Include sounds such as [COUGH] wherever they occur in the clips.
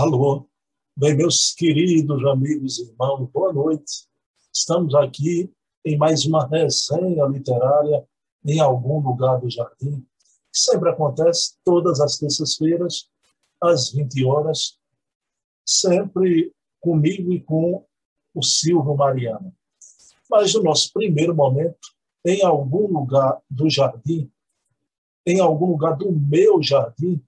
Alô, bem, meus queridos amigos e irmãos, boa noite. Estamos aqui em mais uma resenha literária em algum lugar do jardim, que sempre acontece todas as terças-feiras, às 20 horas, sempre comigo e com o Silvio Mariano. Mas no nosso primeiro momento, em algum lugar do jardim, em algum lugar do meu jardim,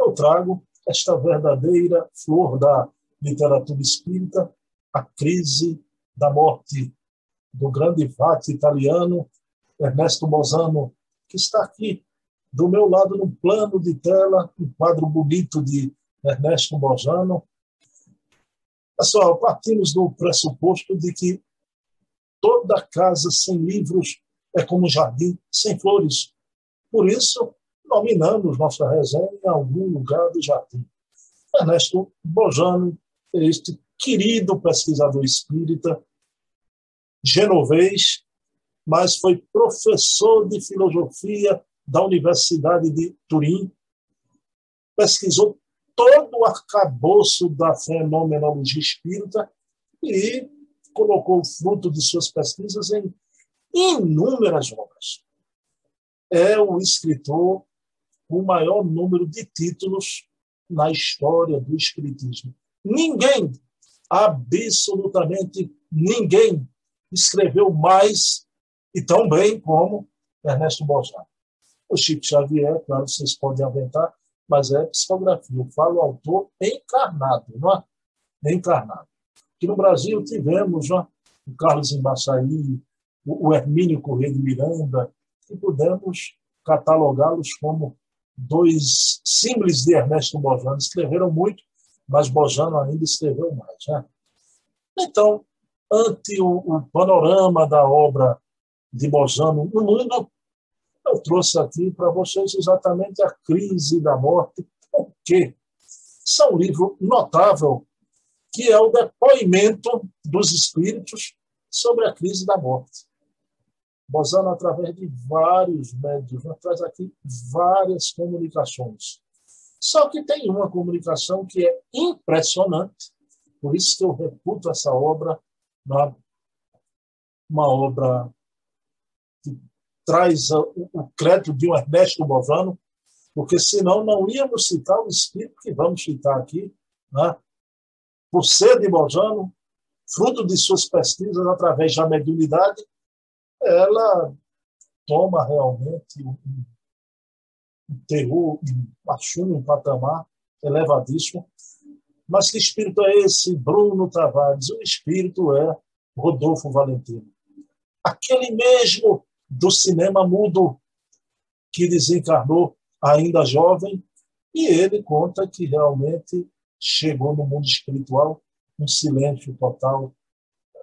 eu trago esta verdadeira flor da literatura espírita, a crise da morte do grande vate italiano Ernesto Mozano, que está aqui do meu lado no plano de tela, um quadro bonito de Ernesto Mozano. Pessoal, partimos do pressuposto de que toda casa sem livros é como um jardim sem flores. Por isso, nominamos nossa resenha em algum lugar do jardim. Ernesto Bojano, este querido pesquisador espírita, genovês, mas foi professor de filosofia da Universidade de Turim, pesquisou todo o arcabouço da fenomenologia espírita e colocou o fruto de suas pesquisas em inúmeras obras. É o escritor o maior número de títulos na história do Espiritismo. Ninguém, absolutamente ninguém, escreveu mais e tão bem como Ernesto Bozano. O Chico Xavier, claro, vocês podem aventar, mas é psicografia. Eu falo autor encarnado, não é? Encarnado. Aqui no Brasil tivemos é? o Carlos Embaçaí, o Hermínio Corrêa de Miranda, e pudemos catalogá-los como dois símbolos de Ernesto Bojano. Escreveram muito, mas Bojano ainda escreveu mais. Né? Então, ante o, o, panorama da obra de Bojano no mundo, eu trouxe aqui para vocês exatamente a crise da morte. Por quê? Isso é um livro notável, que é o depoimento dos espíritos sobre a crise da morte. Bozano, através de vários médios, né, traz aqui várias comunicações. Só que tem uma comunicação que é impressionante, por isso que eu reputo essa obra uma, obra que traz o, crédito de um Ernesto Bozano, porque senão não íamos citar o espírito que vamos citar aqui, né? por ser de Bozano, fruto de suas pesquisas através da mediunidade, ela toma realmente um, um terror, um assume um patamar elevadíssimo. Mas que espírito é esse, Bruno Tavares? O espírito é Rodolfo Valentino. Aquele mesmo do cinema mudo que desencarnou ainda jovem, e ele conta que realmente chegou no mundo espiritual um silêncio total.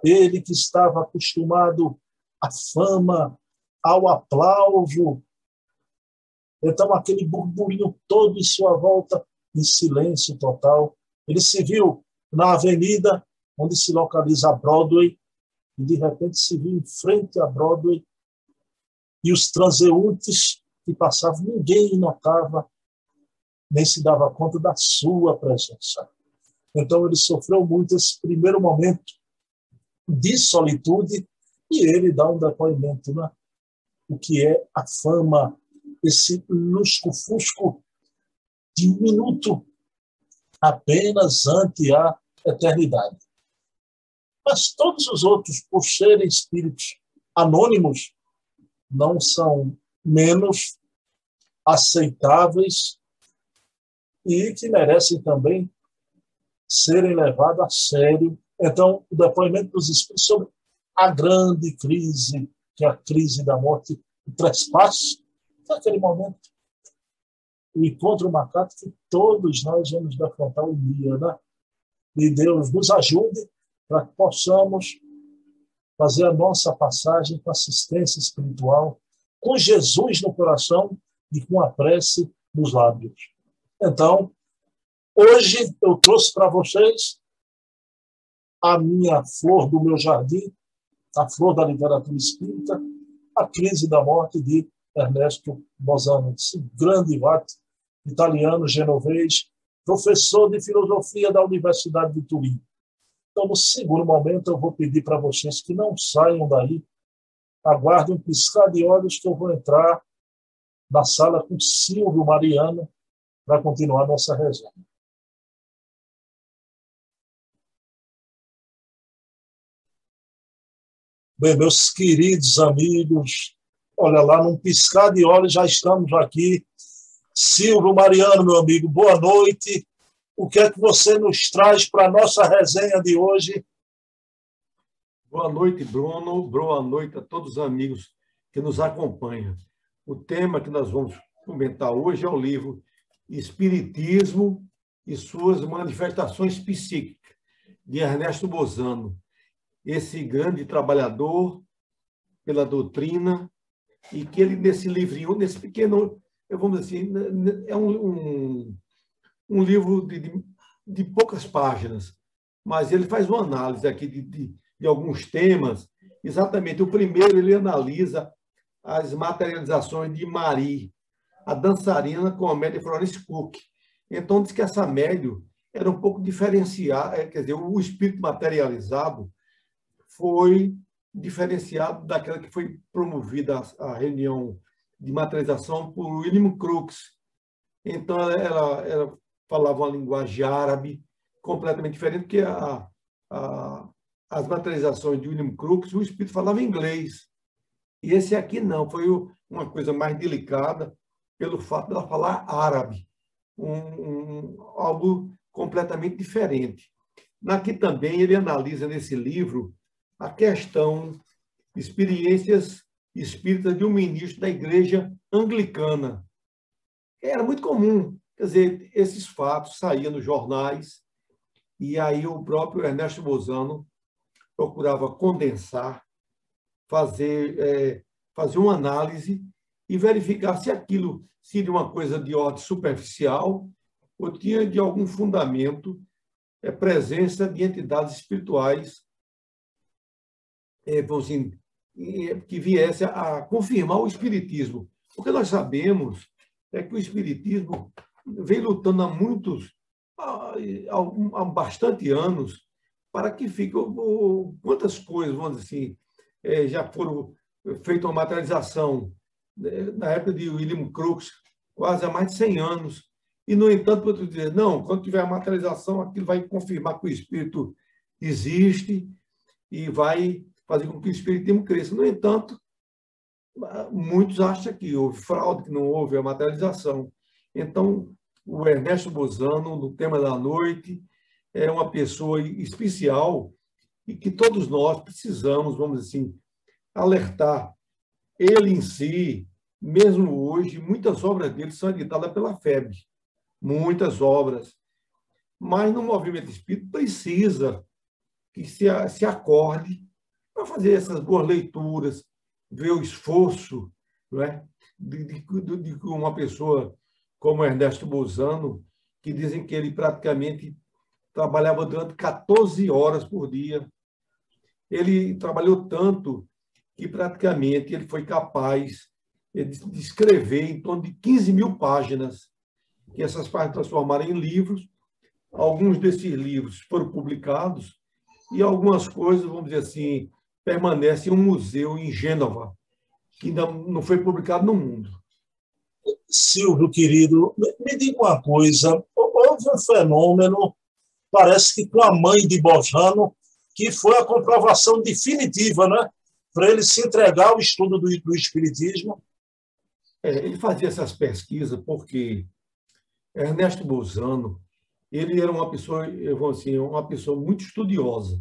Ele que estava acostumado à fama, ao aplauso. Então, aquele burburinho todo em sua volta, em silêncio total. Ele se viu na avenida onde se localiza a Broadway, e de repente se viu em frente à Broadway, e os transeuntes que passavam, ninguém notava, nem se dava conta da sua presença. Então, ele sofreu muito esse primeiro momento de solitude e ele dá um depoimento, né? O que é a fama, esse lusco-fusco de um minuto apenas ante a eternidade. Mas todos os outros, por serem espíritos anônimos, não são menos aceitáveis e que merecem também serem levados a sério. Então, o depoimento dos espíritos sobre a grande crise, que é a crise da morte, o trespasse, naquele momento, o encontro marcado que todos nós vamos defrontar um dia, né? E Deus nos ajude para que possamos fazer a nossa passagem com assistência espiritual, com Jesus no coração e com a prece nos lábios. Então, hoje eu trouxe para vocês a minha flor do meu jardim, a flor da literatura espírita, a crise da morte de Ernesto Bozano, esse grande italiano genovês professor de filosofia da Universidade de Turim. Então, no segundo momento, eu vou pedir para vocês que não saiam daí, aguardem um piscar de olhos que eu vou entrar na sala com Silvio Mariano para continuar nossa resenha. Bem, meus queridos amigos, olha lá, num piscar de olhos já estamos aqui. Silvio Mariano, meu amigo, boa noite. O que é que você nos traz para a nossa resenha de hoje? Boa noite, Bruno. Boa noite a todos os amigos que nos acompanham. O tema que nós vamos comentar hoje é o livro Espiritismo e suas manifestações psíquicas, de Ernesto Bozano esse grande trabalhador pela doutrina, e que ele, nesse livrinho, nesse pequeno, vamos dizer assim, é um, um, um livro de, de, de, poucas páginas, mas ele faz uma análise aqui de, de, de alguns temas. Exatamente, o primeiro ele analisa as materializações de Marie, a dançarina com a média Florence Cook. Então, diz que essa média era um pouco diferenciada, é, quer dizer, o espírito materializado foi diferenciado daquela que foi promovida a, reunião de materialização por William Crookes. Então, ela, ela falava uma linguagem árabe completamente diferente, porque a, a, as materializações de William Crookes, o espírito falava inglês. E esse aqui não, foi uma coisa mais delicada pelo fato de ela falar árabe, um, um, algo completamente diferente. Aqui também ele analisa nesse livro a questão experiências espíritas de um ministro da igreja anglicana. Era muito comum, quer dizer, esses fatos saíam nos jornais e aí o próprio Ernesto Bozano procurava condensar, fazer, é, fazer uma análise e verificar se aquilo seria uma coisa de ordem superficial ou tinha de algum fundamento é, presença de entidades espirituais é, assim, que viesse a confirmar o Espiritismo. O que nós sabemos é que o Espiritismo vem lutando há muitos, há, há bastante anos, para que fique. Quantas coisas, vamos dizer assim, é, já foram feitas uma materialização né, na época de William Crookes, quase há mais de 100 anos. E, no entanto, para dizer, não, quando tiver a materialização, aquilo vai confirmar que o espírito existe e vai fazer com que o espiritismo cresça. No entanto, muitos acham que houve fraude, que não houve a materialização. Então, o Ernesto Bozano, no tema da noite, é uma pessoa especial e que todos nós precisamos, vamos assim, alertar. Ele em si, mesmo hoje, muitas obras dele são editadas pela FEB, muitas obras. Mas no movimento espírita precisa que se, se acorde para fazer essas boas leituras, ver o esforço não é? de, de, de uma pessoa como Ernesto Bozano, que dizem que ele praticamente trabalhava durante 14 horas por dia. Ele trabalhou tanto que praticamente ele foi capaz de escrever em torno de 15 mil páginas, que essas páginas transformaram em livros. Alguns desses livros foram publicados e algumas coisas, vamos dizer assim, permanece em um museu em Gênova, que ainda não foi publicado no mundo. Silvio, querido, me diga uma coisa. Houve um fenômeno, parece que com a mãe de Bojano, que foi a comprovação definitiva, né? Para ele se entregar ao estudo do, do Espiritismo. É, ele fazia essas pesquisas porque Ernesto Bozano ele era uma pessoa, eu vou assim, uma pessoa muito estudiosa.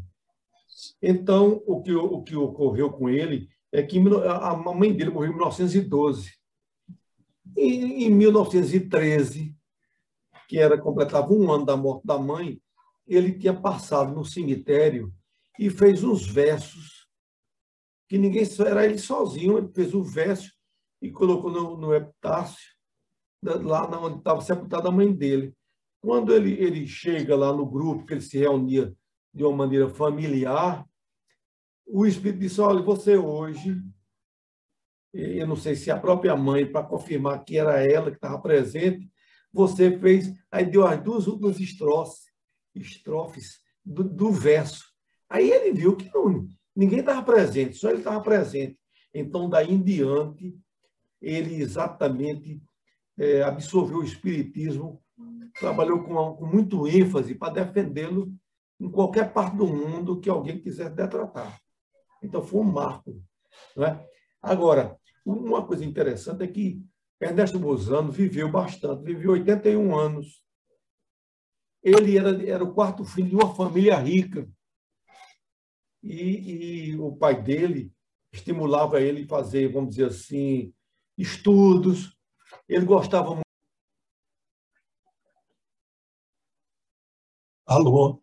Então, o que, o que ocorreu com ele é que a mãe dele morreu em 1912. E, em 1913, que era completava um ano da morte da mãe, ele tinha passado no cemitério e fez uns versos que ninguém era ele sozinho, ele fez o verso e colocou no, no epitácio, lá onde estava sepultada a mãe dele. Quando ele, ele chega lá no grupo, que ele se reunia de uma maneira familiar, o Espírito disse: olha, você hoje, eu não sei se a própria mãe, para confirmar que era ela que estava presente, você fez, aí deu as duas últimas estrofes, estrofes do, do verso. Aí ele viu que não, ninguém estava presente, só ele estava presente. Então, daí em diante, ele exatamente é, absorveu o Espiritismo, trabalhou com, com muito ênfase para defendê-lo em qualquer parte do mundo que alguém quisesse detratar. Então, foi um marco. Né? Agora, uma coisa interessante é que Ernesto Bozano viveu bastante, viveu 81 anos. Ele era, era o quarto filho de uma família rica. E, e o pai dele estimulava ele a fazer, vamos dizer assim, estudos. Ele gostava muito. Alô,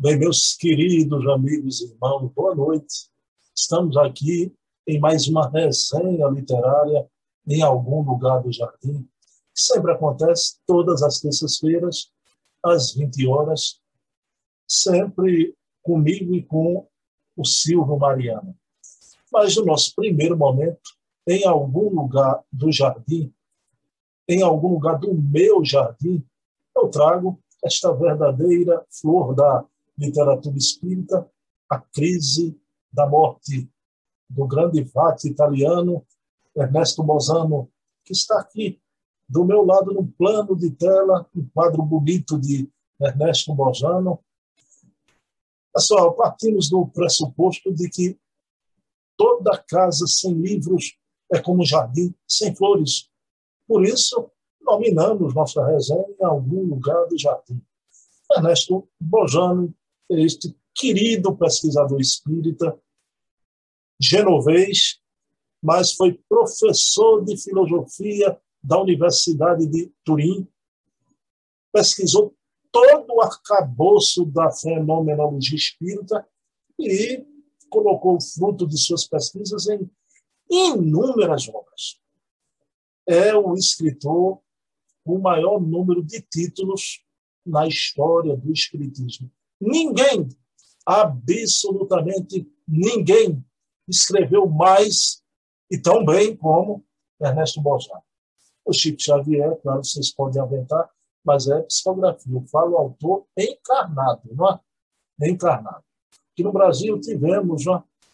bem, meus queridos amigos e irmãos, boa noite. Estamos aqui em mais uma resenha literária em algum lugar do jardim, que sempre acontece todas as terças-feiras, às 20 horas, sempre comigo e com o Silvio Mariano. Mas no nosso primeiro momento, em algum lugar do jardim, em algum lugar do meu jardim, eu trago esta verdadeira flor da literatura espírita, a crise da morte do grande vate italiano Ernesto Mozano, que está aqui do meu lado no plano de tela, um quadro bonito de Ernesto Mozano. Pessoal, partimos do pressuposto de que toda casa sem livros é como um jardim sem flores. Por isso, nominamos nossa resenha em algum lugar do jardim. Ernesto Bojano, este querido pesquisador espírita, genovês, mas foi professor de filosofia da Universidade de Turim, pesquisou todo o arcabouço da fenomenologia espírita e colocou o fruto de suas pesquisas em inúmeras obras. É o escritor com o maior número de títulos na história do Espiritismo. Ninguém, absolutamente ninguém, escreveu mais e tão bem como Ernesto Bolsonaro. O Chico Xavier, claro, vocês podem aventar, mas é psicografia. Eu falo autor encarnado, não é? Encarnado. Aqui no Brasil tivemos é?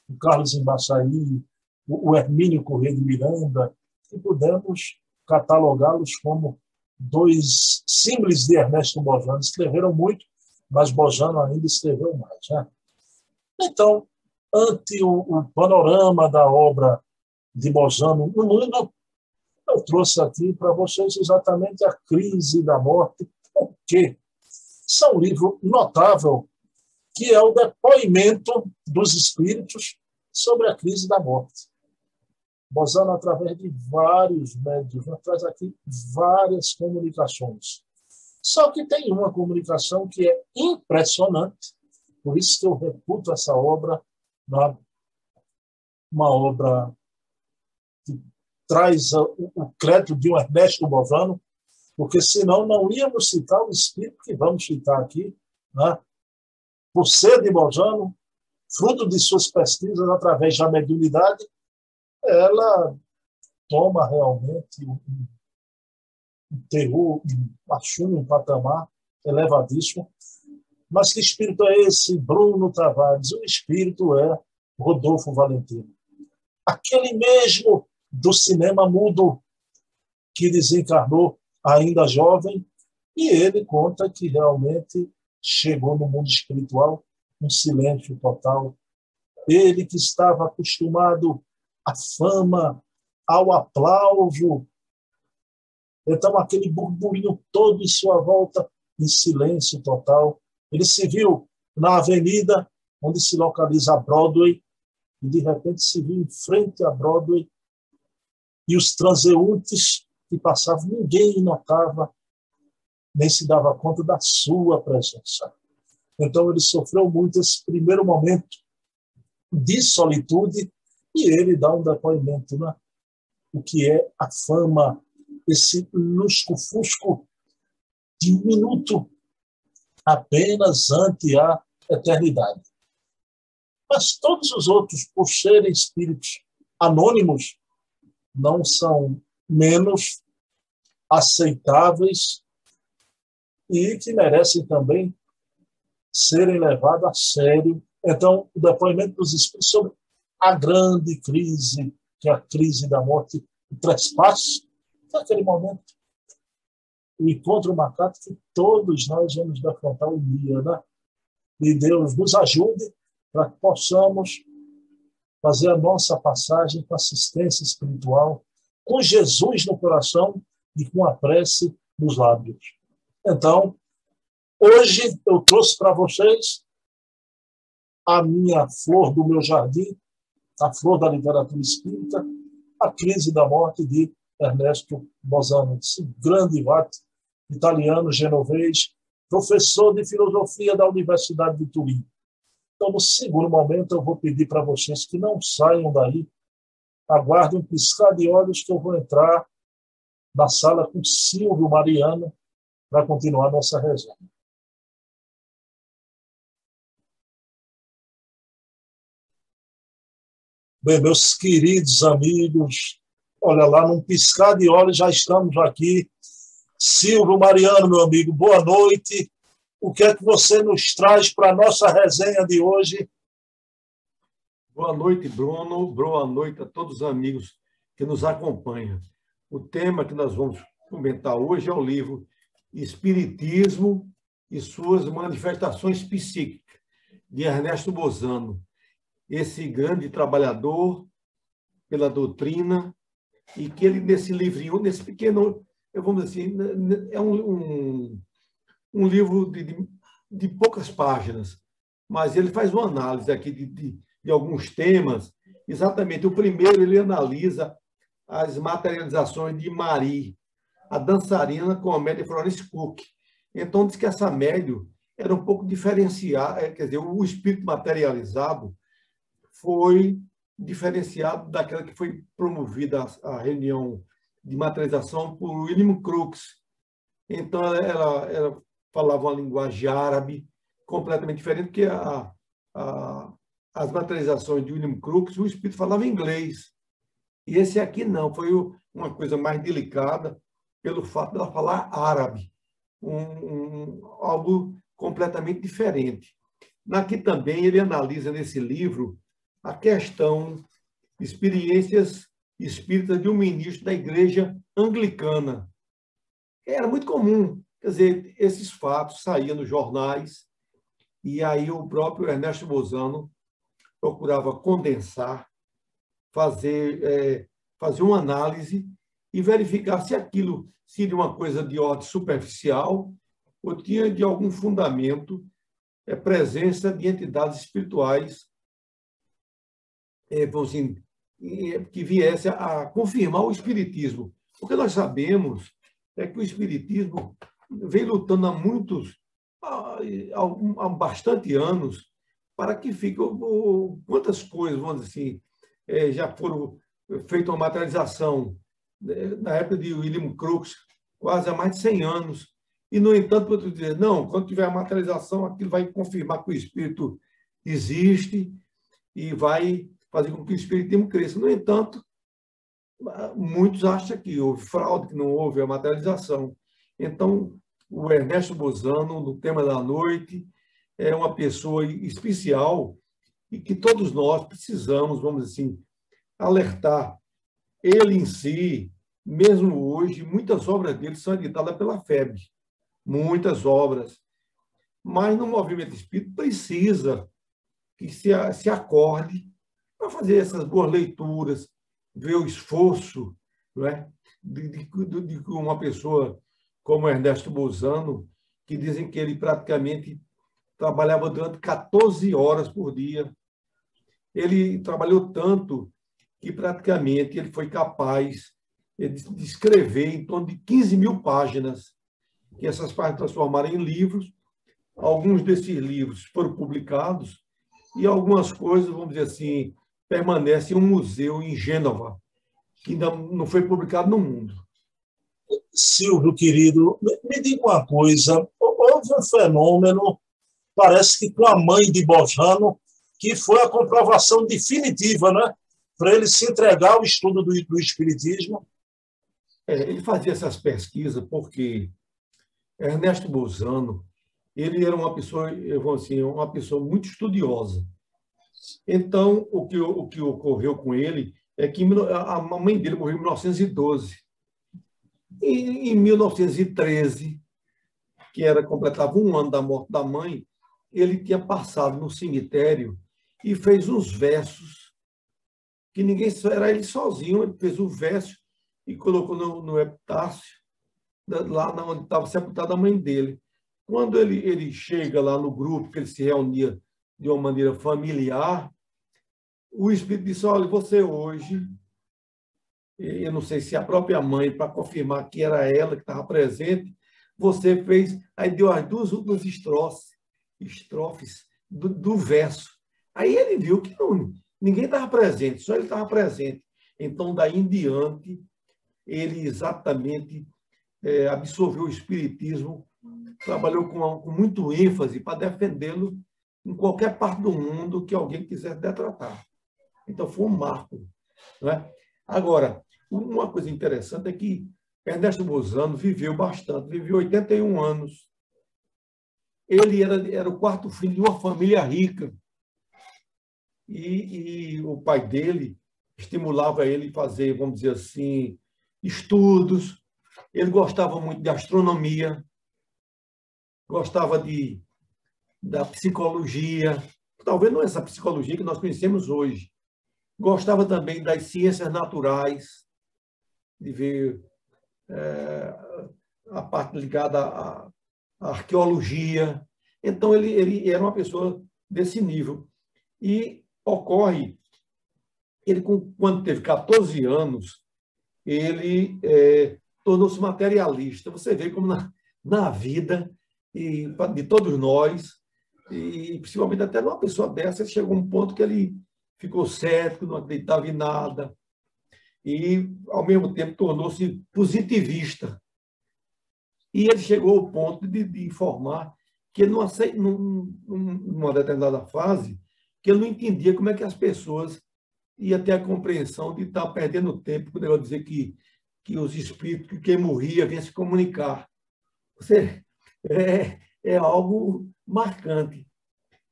o Carlos Embaçaí, o Hermínio Corrêa de Miranda, e pudemos catalogá-los como dois símbolos de Ernesto Bojano. Escreveram muito, mas Bojano ainda escreveu mais. Né? Então, ante o, o panorama da obra de Bojano no mundo, eu trouxe aqui para vocês exatamente a crise da morte. Por quê? Isso é um livro notável, que é o depoimento dos espíritos sobre a crise da morte. Bozano, através de vários médios, traz aqui várias comunicações. Só que tem uma comunicação que é impressionante, por isso que eu reputo essa obra uma obra que traz o crédito de um Ernesto Bovano, porque senão não íamos citar o espírito que vamos citar aqui, né? por ser de Bovano, fruto de suas pesquisas através da mediunidade, ela toma realmente um terror, um achume, um patamar elevadíssimo, mas que espírito é esse? Bruno Tavares. O espírito é Rodolfo Valentino. Aquele mesmo do cinema mudo que desencarnou ainda jovem, e ele conta que realmente chegou no mundo espiritual um silêncio total. Ele que estava acostumado à fama, ao aplauso, então aquele burburinho todo em sua volta em silêncio total. Ele se viu na avenida onde se localiza a Broadway e de repente se viu em frente à Broadway e os transeuntes que passavam, ninguém notava, nem se dava conta da sua presença. Então ele sofreu muito esse primeiro momento de solitude e ele dá um depoimento, né? O que é a fama, esse lusco-fusco de um minuto apenas ante a eternidade. Mas todos os outros, por serem espíritos anônimos, não são menos aceitáveis e que merecem também serem levados a sério. Então, o depoimento dos Espíritos sobre a grande crise, que é a crise da morte, o trespasso, naquele momento, o encontro marcado que todos nós vamos defrontar um dia, né? E Deus nos ajude para que possamos fazer a nossa passagem com assistência espiritual, com Jesus no coração e com a prece nos lábios. Então, hoje eu trouxe para vocês a minha flor do meu jardim, a flor da literatura espírita, a crise da morte de Ernesto Bosano, esse grande italiano genovês, professor de filosofia da Universidade de Turim. Então, no segundo momento, eu vou pedir para vocês que não saiam daí, aguardem um piscar de olhos que eu vou entrar na sala com Silvio Mariano para continuar nossa resenha. Bem, meus queridos amigos, olha lá, num piscar de olhos já estamos aqui. Silvio Mariano, meu amigo, boa noite. O que é que você nos traz para a nossa resenha de hoje? Boa noite, Bruno. Boa noite a todos os amigos que nos acompanham. O tema que nós vamos comentar hoje é o livro Espiritismo e suas manifestações psíquicas, de Ernesto Bozano. Esse grande trabalhador pela doutrina, e que ele, nesse livrinho, nesse pequeno, vamos dizer assim, é um, um, um livro de, de, de, poucas páginas, mas ele faz uma análise aqui de, de, de alguns temas. Exatamente, o primeiro ele analisa as materializações de Marie, a dançarina com a média Florence Cook. Então, diz que essa média era um pouco diferenciada, é, quer dizer, o espírito materializado foi diferenciado daquela que foi promovida a, reunião de materialização por William Crookes. Então, ela, ela falava uma linguagem árabe completamente diferente, porque a, a, as materializações de William Crookes, o espírito falava inglês. E esse aqui não, foi uma coisa mais delicada pelo fato de ela falar árabe, um, um, algo completamente diferente. Aqui também ele analisa nesse livro a questão experiências espíritas de um ministro da igreja anglicana. Era muito comum, quer dizer, esses fatos saíam nos jornais e aí o próprio Ernesto Bozano procurava condensar fazer, é, fazer uma análise e verificar se aquilo seria uma coisa de ordem superficial ou tinha de algum fundamento é, presença de entidades espirituais é, assim, que viesse a confirmar o espiritismo. O que nós sabemos é que o espiritismo vem lutando há muitos, há, há bastante anos, para que fique quantas coisas, vamos dizer assim, é, já foram feitas uma materialização né, na época de William Crookes, quase há mais de 100 anos. E, no entanto, para dizer, não, quando tiver a materialização, aquilo vai confirmar que o espírito existe e vai fazer com que o espiritismo cresça. No entanto, muitos acham que houve fraude, que não houve a materialização. Então, o Ernesto Bozano, no tema da noite, é uma pessoa especial e que todos nós precisamos, vamos assim, alertar. Ele em si, mesmo hoje, muitas obras dele são editadas pela FEB, muitas obras. Mas no movimento espírita precisa que se, se acorde para fazer essas boas leituras, ver o esforço não é? de, de, de uma pessoa como Ernesto Bozano, que dizem que ele praticamente trabalhava durante 14 horas por dia. Ele trabalhou tanto que praticamente ele foi capaz de escrever em torno de 15 mil páginas, que essas páginas transformaram em livros. Alguns desses livros foram publicados e algumas coisas, vamos dizer assim, permanecem em um museu em Gênova, que ainda não foi publicado no mundo. Silvio, querido, me diga uma coisa. Houve um fenômeno parece que com a mãe de Bojano, que foi a comprovação definitiva, né? Para ele se entregar ao estudo do, do Espiritismo. É, ele fazia essas pesquisas porque Ernesto Bolzano, ele era uma pessoa, eu vou assim, uma pessoa muito estudiosa. Então, o que, o que ocorreu com ele é que a mãe dele morreu em 1912. E, em 1913, que era completava um ano da morte da mãe, ele tinha passado no cemitério e fez uns versos que ninguém era ele sozinho, ele fez o verso e colocou no, no epitácio lá onde estava sepultada a mãe dele. Quando ele, ele chega lá no grupo, que ele se reunia de uma maneira familiar, o Espírito disse: Olha, você hoje, eu não sei se a própria mãe, para confirmar que era ela que estava presente, você fez, aí deu as duas últimas estrofes, estrofes do, do verso. Aí ele viu que não, ninguém estava presente, só ele estava presente. Então, daí em diante, ele exatamente é, absorveu o Espiritismo, trabalhou com, com muito ênfase para defendê-lo em qualquer parte do mundo que alguém quisesse detratar. Então, foi um marco. Né? Agora, uma coisa interessante é que Ernesto Bozano viveu bastante, viveu 81 anos. Ele era, era o quarto filho de uma família rica. E, e o pai dele estimulava ele a fazer, vamos dizer assim, estudos. Ele gostava muito de astronomia, gostava de, da psicologia, talvez não essa psicologia que nós conhecemos hoje. Gostava também das ciências naturais, de ver é, a parte ligada à, à, arqueologia. Então, ele, ele era uma pessoa desse nível. E ocorre, ele, quando teve 14 anos, ele é, tornou-se materialista. Você vê como na, na vida e de todos nós, e principalmente até numa pessoa dessa, chegou um ponto que ele ficou cético, não acreditava em nada, e, ao mesmo tempo, tornou-se positivista. E ele chegou ao ponto de, de informar que ele não aceita, num, numa determinada fase, que ele não entendia como é que as pessoas iam ter a compreensão de estar perdendo tempo, quando eu dizer que, que os espíritos, que quem morria, vinha se comunicar. Você, é, é algo marcante.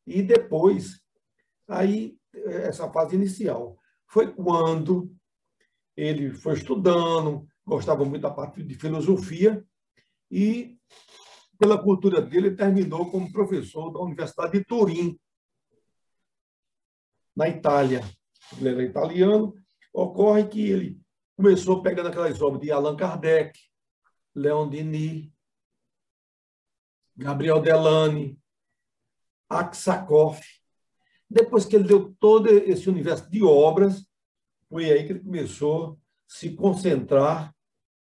E depois, aí, essa fase inicial, foi quando ele foi estudando, gostava muito da parte de filosofia e, pela cultura dele, terminou como professor da Universidade de Turim, na Itália. Ele era italiano. Ocorre que ele começou pegando aquelas obras de Allan Kardec, Leon Denis, Gabriel Delane, Aksakoff. Depois que ele deu todo esse universo de obras, foi aí que ele começou a se concentrar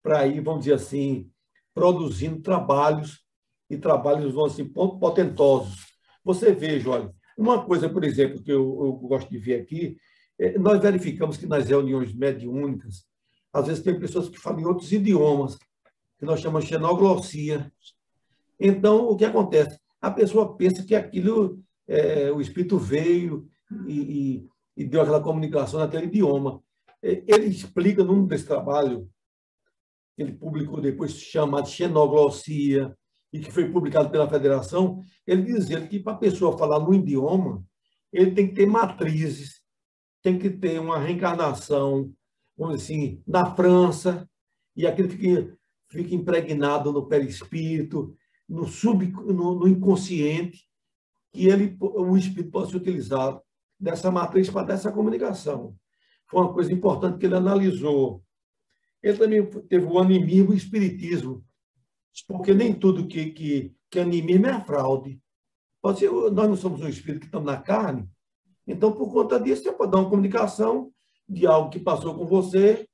para ir, vamos dizer assim, produzindo trabalhos e trabalhos, vamos assim, potentosos. Você veja, olha, uma coisa, por exemplo, que eu, eu gosto de ver aqui, é, nós verificamos que nas reuniões mediúnicas, às vezes tem pessoas que falam em outros idiomas, que nós chamamos de xenoglossia. Então, o que acontece? A pessoa pensa que aquilo, é, o espírito veio e, e deu aquela comunicação naquele idioma. Ele explica num desse trabalho, que ele publicou depois, chamado Xenoglossia, e que foi publicado pela Federação, ele dizia que para a pessoa falar no idioma, ele tem que ter matrizes, tem que ter uma reencarnação, vamos dizer assim, na França, e aquilo fica, fica impregnado no perispírito, no, sub, no, no inconsciente, que ele, o espírito pode ser utilizado dessa matriz para dessa comunicação. Foi uma coisa importante que ele analisou. Ele também teve o animismo e o espiritismo, porque nem tudo que, que, que animismo é fraude. Pode ser, nós não somos um espírito que estamos na carne, então, por conta disso, você pode dar uma comunicação de algo que passou com você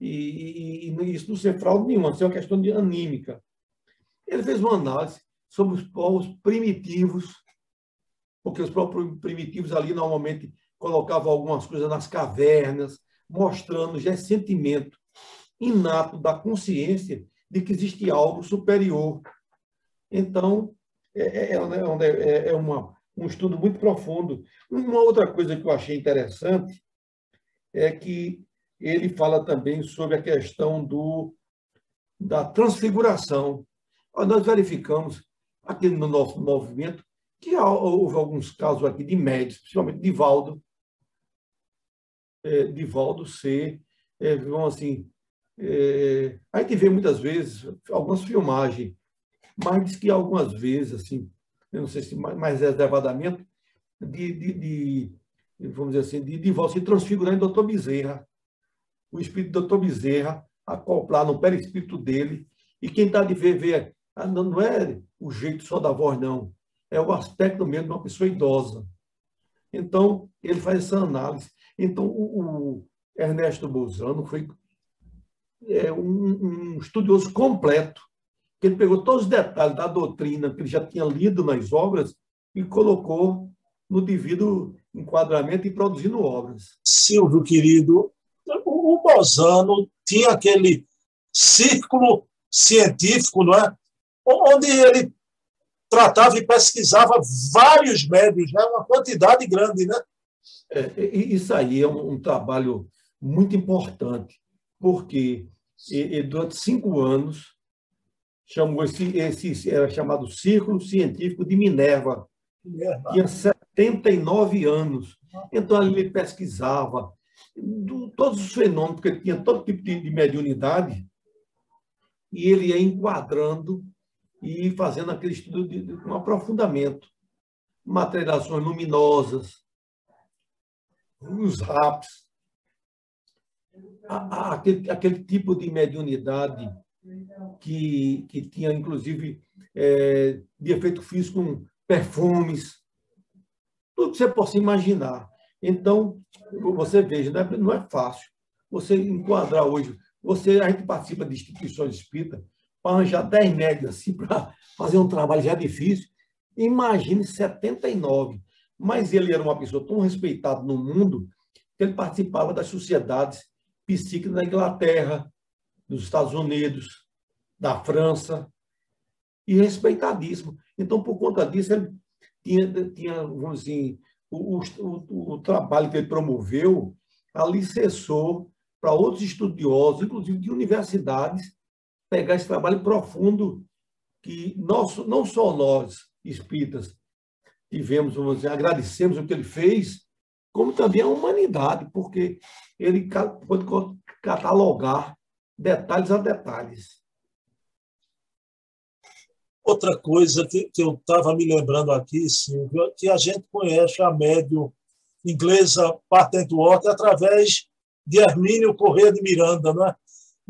e, e, e isso não ser fraude nenhuma, isso é uma questão de anímica. Ele fez uma análise sobre os povos primitivos porque os próprios primitivos ali normalmente colocavam algumas coisas nas cavernas, mostrando já esse sentimento inato da consciência de que existe algo superior. Então, é, é, é, é, é uma, um estudo muito profundo. Uma outra coisa que eu achei interessante é que ele fala também sobre a questão do, da transfiguração. nós verificamos aqui no nosso movimento que houve alguns casos aqui de médios, principalmente Divaldo, é, Divaldo ser, é, vamos assim, é, a gente vê muitas vezes algumas filmagens, mas diz que algumas vezes, assim, eu não sei se mais reservadamente, de, de, de vamos dizer assim, de, de se transfigurar em doutor Bezerra. O espírito do doutor Bezerra acoplar no perispírito dele, e quem está de ver, vê, ah, não é o jeito só da voz, não, é o aspecto mesmo de uma pessoa idosa. Então, ele faz essa análise. Então, o, o Ernesto Bolzano foi é, um, um estudioso completo, que ele pegou todos os detalhes da doutrina que ele já tinha lido nas obras e colocou no devido enquadramento e produzindo obras. Silvio, querido, o Bozano tinha aquele círculo científico, não é? onde ele tratava e pesquisava vários médios, né? uma quantidade grande. Né? É, isso aí é um, um trabalho muito importante, porque e, durante cinco anos chamou esse, esse era chamado Círculo Científico de Minerva. Minerva. Tinha 79 anos. Então ele pesquisava do, todos os fenômenos, porque tinha todo tipo de, de mediunidade, e ele ia enquadrando e fazendo aquele estudo de, de um aprofundamento. Materializações luminosas, os raps, aquele, aquele tipo de mediunidade que, que tinha, inclusive, é, de efeito físico com perfumes, tudo que você possa imaginar. Então, você veja, não é, não é fácil você enquadrar hoje. Você, a gente participa de instituições espíritas para arranjar 10 médios assim, [LAUGHS] para fazer um trabalho já difícil. Imagine 79. Mas ele era uma pessoa tão respeitada no mundo que ele participava das sociedades psíquicas da Inglaterra, dos Estados Unidos, da França, e respeitadíssimo. Então, por conta disso, ele tinha, tinha vamos dizer, o, o, o trabalho que ele promoveu alicerçou para outros estudiosos, inclusive de universidades, pegar esse trabalho profundo que nós, não só nós, espíritas, tivemos, vamos dizer, agradecemos o que ele fez, como também a humanidade, porque ele pode catalogar detalhes a detalhes. Outra coisa que, que eu estava me lembrando aqui, Silvio, é que a gente conhece a médium inglesa Patent Water através de Hermínio Corrêa de Miranda, não é?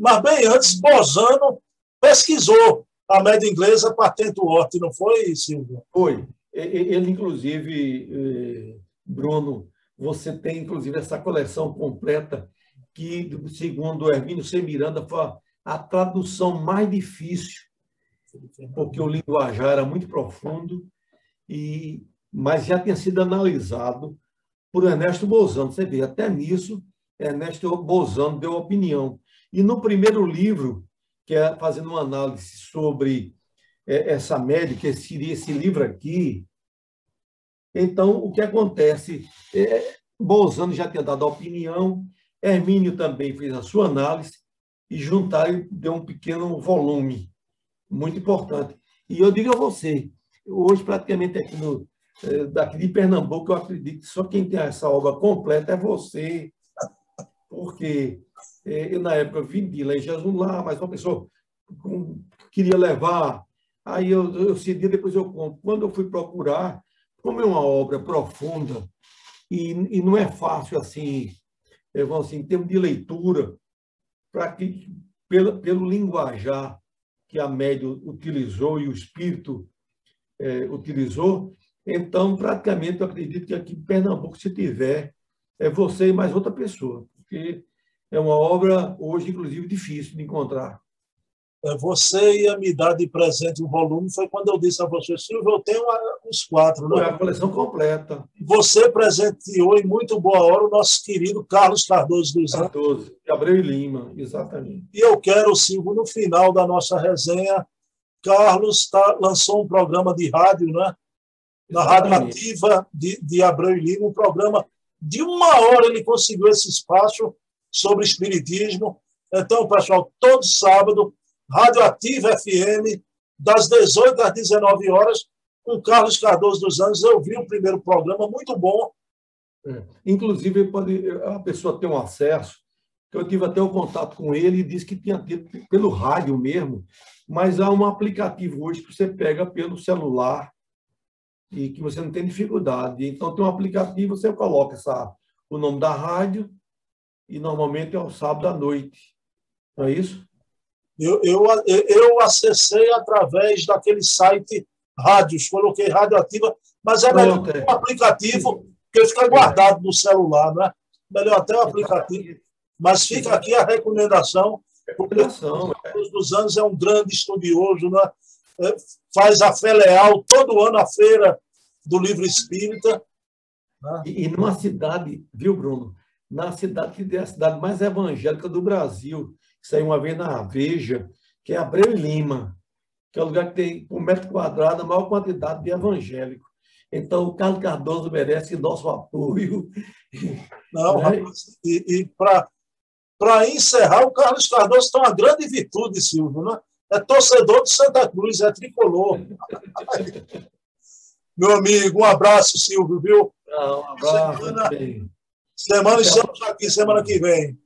Mas bem antes, Bozano pesquisou a média inglesa Patent Water, não foi, Silvio? Foi. Ele, inclusive, eh, Bruno, você tem, inclusive, essa coleção completa que, segundo Hermínio C. Miranda, foi a tradução mais difícil porque o linguajar era muito profundo, e, mas já tinha sido analisado por Ernesto Bozano. Você vê, até nisso, Ernesto Bozano deu opinião. E no primeiro livro, que é fazendo uma análise sobre é, essa que seria esse livro aqui, então, o que acontece? É, Bolzano já tinha dado a opinião, Hermínio também fez a sua análise, e juntaram deu um pequeno volume muito importante. E eu digo a você, hoje praticamente aqui no, eh, daqui de Pernambuco, eu acredito que só quem tem essa obra completa é você, porque eu na época vendi lá em Jesus lá, mas uma pessoa queria levar, aí eu, eu depois eu compro. Quando eu fui procurar, como é uma obra profunda e, e não é fácil assim, é, assim, em termos de leitura, para que pelo, pelo linguajar que a médio utilizou e o espírito é, utilizou. Então, praticamente, eu acredito que aqui em Pernambuco, se tiver, é você e mais outra pessoa, porque é uma obra, hoje, inclusive, difícil de encontrar. É, você ia me dar de presente um volume, foi quando eu disse a você, Silvio, eu tenho uns quatro. Né? a coleção completa. Você presenteou em muito boa hora o nosso querido Carlos Cardoso dos Anjos. Cardoso, Gabriel e Lima, exatamente. E eu quero, Silvio, no final da nossa resenha, Carlos tá, lançou um programa de rádio, né? Na Rádio Ativa de, de Abreu e Lima, um programa de uma hora ele conseguiu esse espaço sobre espiritismo. Então, pessoal, todo sábado Radioativa FM, das 18 às 19 horas, com Carlos Cardoso dos Anjos. Eu vi o primeiro programa, muito bom. É. Inclusive, pode, a pessoa ter um acesso, eu tive até um contato com ele e disse que tinha tido pelo rádio mesmo, mas há um aplicativo hoje que você pega pelo celular e que você não tem dificuldade. Então, tem um aplicativo, você coloca essa, o nome da rádio e normalmente é o sábado à noite. Não é isso? Eu, eu, eu acessei através daquele site rádios, coloquei radioativa, mas é melhor ter um aplicativo, porque fica guardado no celular, não é? Melhor até o aplicativo. Mas fica aqui a recomendação, porque o é. dos anos é um grande estudioso, né? É, faz a fé leal todo ano a feira do livro espírita. Né? E, e numa cidade, viu, Bruno? Na cidade que é a cidade mais evangélica do Brasil, saiu uma vez na Veja, que é Abreu Lima, que é o lugar que tem, por metro quadrado, a maior quantidade de evangélicos. Então, o Carlos Cardoso merece nosso apoio. [LAUGHS] Não, né? e, e para encerrar, o Carlos Cardoso tem uma grande virtude, Silvio, né? É torcedor de Santa Cruz, é tricolor. [LAUGHS] Meu amigo, um abraço, Silvio, viu? Não, um abraço. Semana, semana estamos aqui, semana que vem.